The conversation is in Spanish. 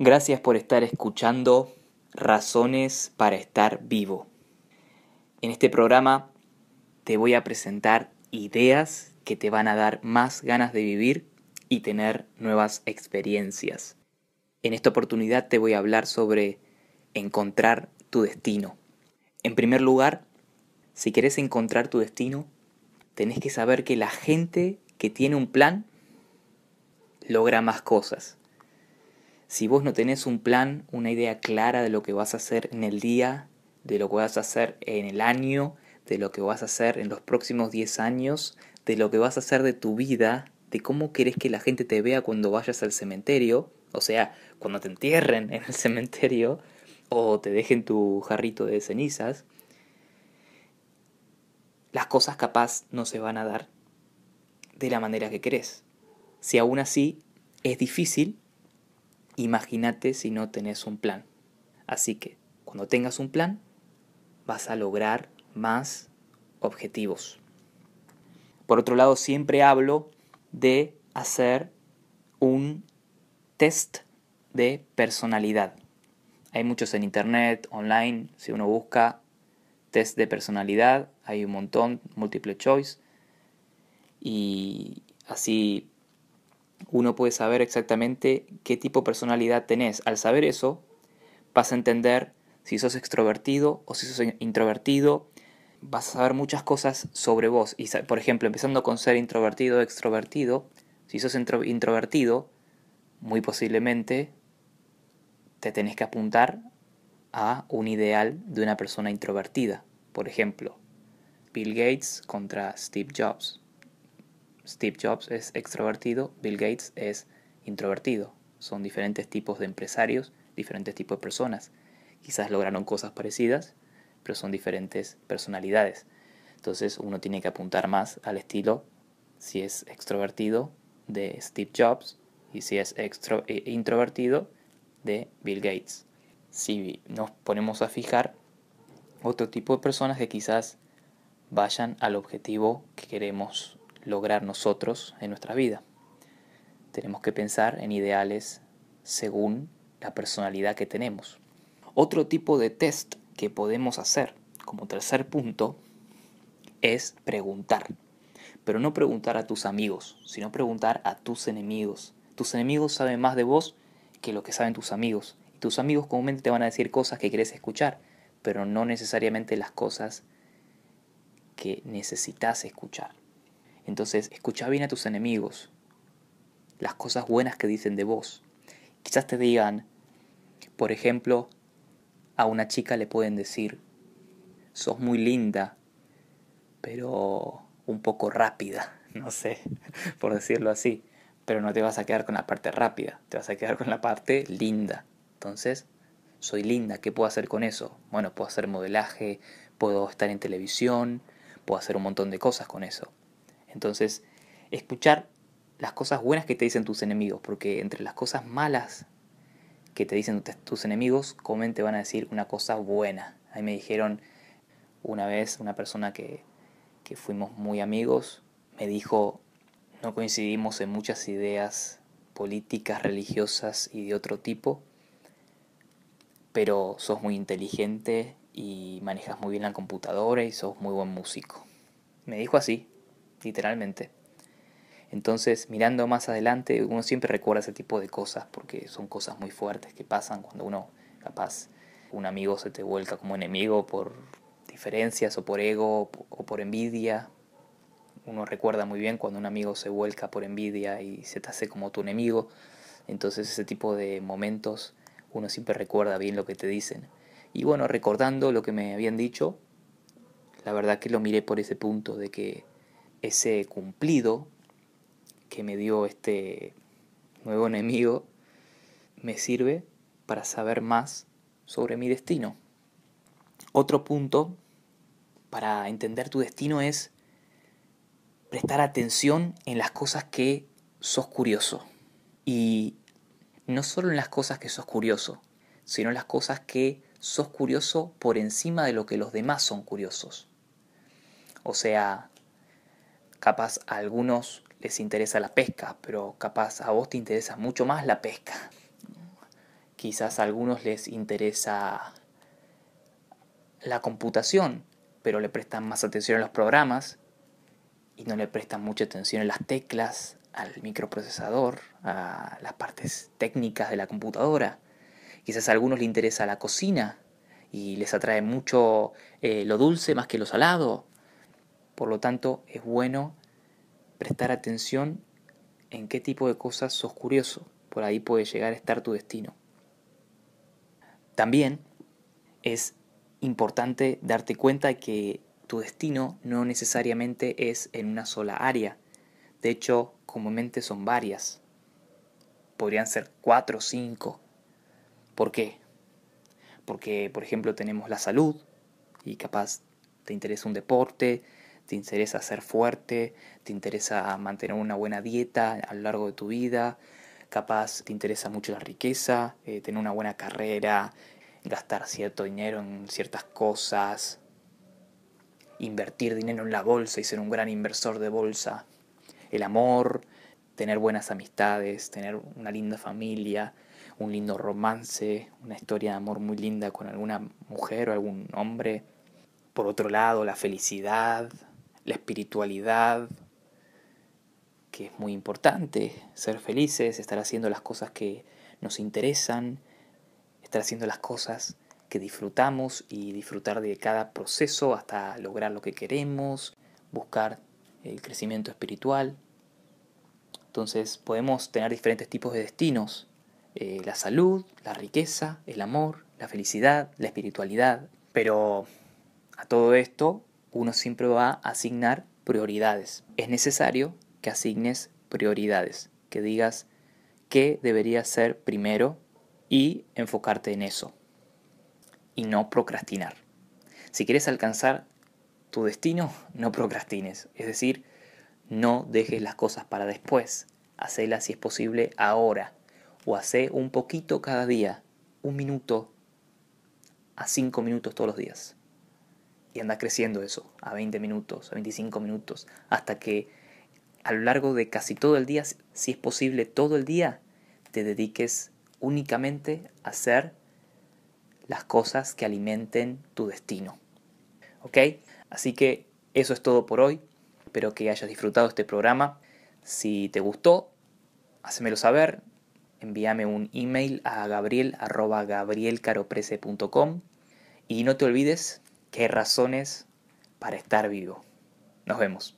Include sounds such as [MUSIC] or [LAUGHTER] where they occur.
Gracias por estar escuchando Razones para estar vivo. En este programa te voy a presentar ideas que te van a dar más ganas de vivir y tener nuevas experiencias. En esta oportunidad te voy a hablar sobre encontrar tu destino. En primer lugar, si quieres encontrar tu destino, tenés que saber que la gente que tiene un plan logra más cosas. Si vos no tenés un plan, una idea clara de lo que vas a hacer en el día, de lo que vas a hacer en el año, de lo que vas a hacer en los próximos 10 años, de lo que vas a hacer de tu vida, de cómo querés que la gente te vea cuando vayas al cementerio, o sea, cuando te entierren en el [LAUGHS] cementerio o te dejen tu jarrito de cenizas, las cosas capaz no se van a dar de la manera que querés. Si aún así es difícil, imagínate si no tenés un plan. Así que cuando tengas un plan, vas a lograr más objetivos. Por otro lado, siempre hablo de hacer un test de personalidad. Hay muchos en internet, online, si uno busca test de personalidad, hay un montón, múltiple choice, y así uno puede saber exactamente qué tipo de personalidad tenés. Al saber eso, vas a entender si sos extrovertido o si sos introvertido, vas a saber muchas cosas sobre vos. Y, por ejemplo, empezando con ser introvertido o extrovertido, si sos introvertido, muy posiblemente te tenés que apuntar a un ideal de una persona introvertida. Por ejemplo, Bill Gates contra Steve Jobs. Steve Jobs es extrovertido, Bill Gates es introvertido. Son diferentes tipos de empresarios, diferentes tipos de personas. Quizás lograron cosas parecidas, pero son diferentes personalidades. Entonces uno tiene que apuntar más al estilo, si es extrovertido, de Steve Jobs y si es eh, introvertido de Bill Gates. Si nos ponemos a fijar otro tipo de personas que quizás vayan al objetivo que queremos lograr nosotros en nuestra vida. Tenemos que pensar en ideales según la personalidad que tenemos. Otro tipo de test que podemos hacer como tercer punto es preguntar. Pero no preguntar a tus amigos, sino preguntar a tus enemigos. Tus enemigos saben más de vos que lo que saben tus amigos. Y tus amigos comúnmente te van a decir cosas que querés escuchar, pero no necesariamente las cosas que necesitas escuchar. Entonces, escucha bien a tus enemigos, las cosas buenas que dicen de vos. Quizás te digan, por ejemplo, a una chica le pueden decir, sos muy linda, pero un poco rápida, [LAUGHS] no sé, por decirlo así pero no te vas a quedar con la parte rápida, te vas a quedar con la parte linda. Entonces, soy linda, ¿qué puedo hacer con eso? Bueno, puedo hacer modelaje, puedo estar en televisión, puedo hacer un montón de cosas con eso. Entonces, escuchar las cosas buenas que te dicen tus enemigos, porque entre las cosas malas que te dicen tus enemigos, comen te van a decir una cosa buena. Ahí me dijeron una vez una persona que, que fuimos muy amigos, me dijo, no coincidimos en muchas ideas políticas, religiosas y de otro tipo, pero sos muy inteligente y manejas muy bien la computadora y sos muy buen músico. Me dijo así, literalmente. Entonces, mirando más adelante, uno siempre recuerda ese tipo de cosas porque son cosas muy fuertes que pasan cuando uno, capaz, un amigo se te vuelca como enemigo por diferencias o por ego o por envidia, uno recuerda muy bien cuando un amigo se vuelca por envidia y se te hace como tu enemigo. Entonces ese tipo de momentos uno siempre recuerda bien lo que te dicen. Y bueno, recordando lo que me habían dicho, la verdad que lo miré por ese punto de que ese cumplido que me dio este nuevo enemigo me sirve para saber más sobre mi destino. Otro punto para entender tu destino es prestar atención en las cosas que sos curioso. Y no solo en las cosas que sos curioso, sino en las cosas que sos curioso por encima de lo que los demás son curiosos. O sea, capaz a algunos les interesa la pesca, pero capaz a vos te interesa mucho más la pesca. Quizás a algunos les interesa la computación, pero le prestan más atención a los programas y no le prestan mucha atención a las teclas, al microprocesador, a las partes técnicas de la computadora. Quizás a algunos les interesa la cocina y les atrae mucho eh, lo dulce más que lo salado. Por lo tanto, es bueno prestar atención en qué tipo de cosas sos curioso. Por ahí puede llegar a estar tu destino. También es importante darte cuenta que tu destino no necesariamente es en una sola área. De hecho, comúnmente son varias. Podrían ser cuatro o cinco. ¿Por qué? Porque, por ejemplo, tenemos la salud y capaz te interesa un deporte, te interesa ser fuerte, te interesa mantener una buena dieta a lo largo de tu vida, capaz te interesa mucho la riqueza, eh, tener una buena carrera, gastar cierto dinero en ciertas cosas, invertir dinero en la bolsa y ser un gran inversor de bolsa, el amor, tener buenas amistades, tener una linda familia, un lindo romance, una historia de amor muy linda con alguna mujer o algún hombre. Por otro lado, la felicidad, la espiritualidad, que es muy importante, ser felices, estar haciendo las cosas que nos interesan, estar haciendo las cosas que disfrutamos y disfrutar de cada proceso hasta lograr lo que queremos, buscar el crecimiento espiritual. Entonces podemos tener diferentes tipos de destinos, eh, la salud, la riqueza, el amor, la felicidad, la espiritualidad, pero a todo esto uno siempre va a asignar prioridades. Es necesario que asignes prioridades, que digas qué debería ser primero y enfocarte en eso y no procrastinar. Si quieres alcanzar tu destino, [LAUGHS] no procrastines. Es decir, no dejes las cosas para después. Hacelas si es posible ahora. O hace un poquito cada día. Un minuto a cinco minutos todos los días. Y anda creciendo eso. A 20 minutos, a 25 minutos. Hasta que a lo largo de casi todo el día, si es posible todo el día, te dediques únicamente a hacer las cosas que alimenten tu destino. ¿Ok? Así que eso es todo por hoy. Espero que hayas disfrutado este programa. Si te gustó, hacémelo saber. Envíame un email a gabriel.gabrielcaroprese.com y no te olvides hay razones para estar vivo. Nos vemos.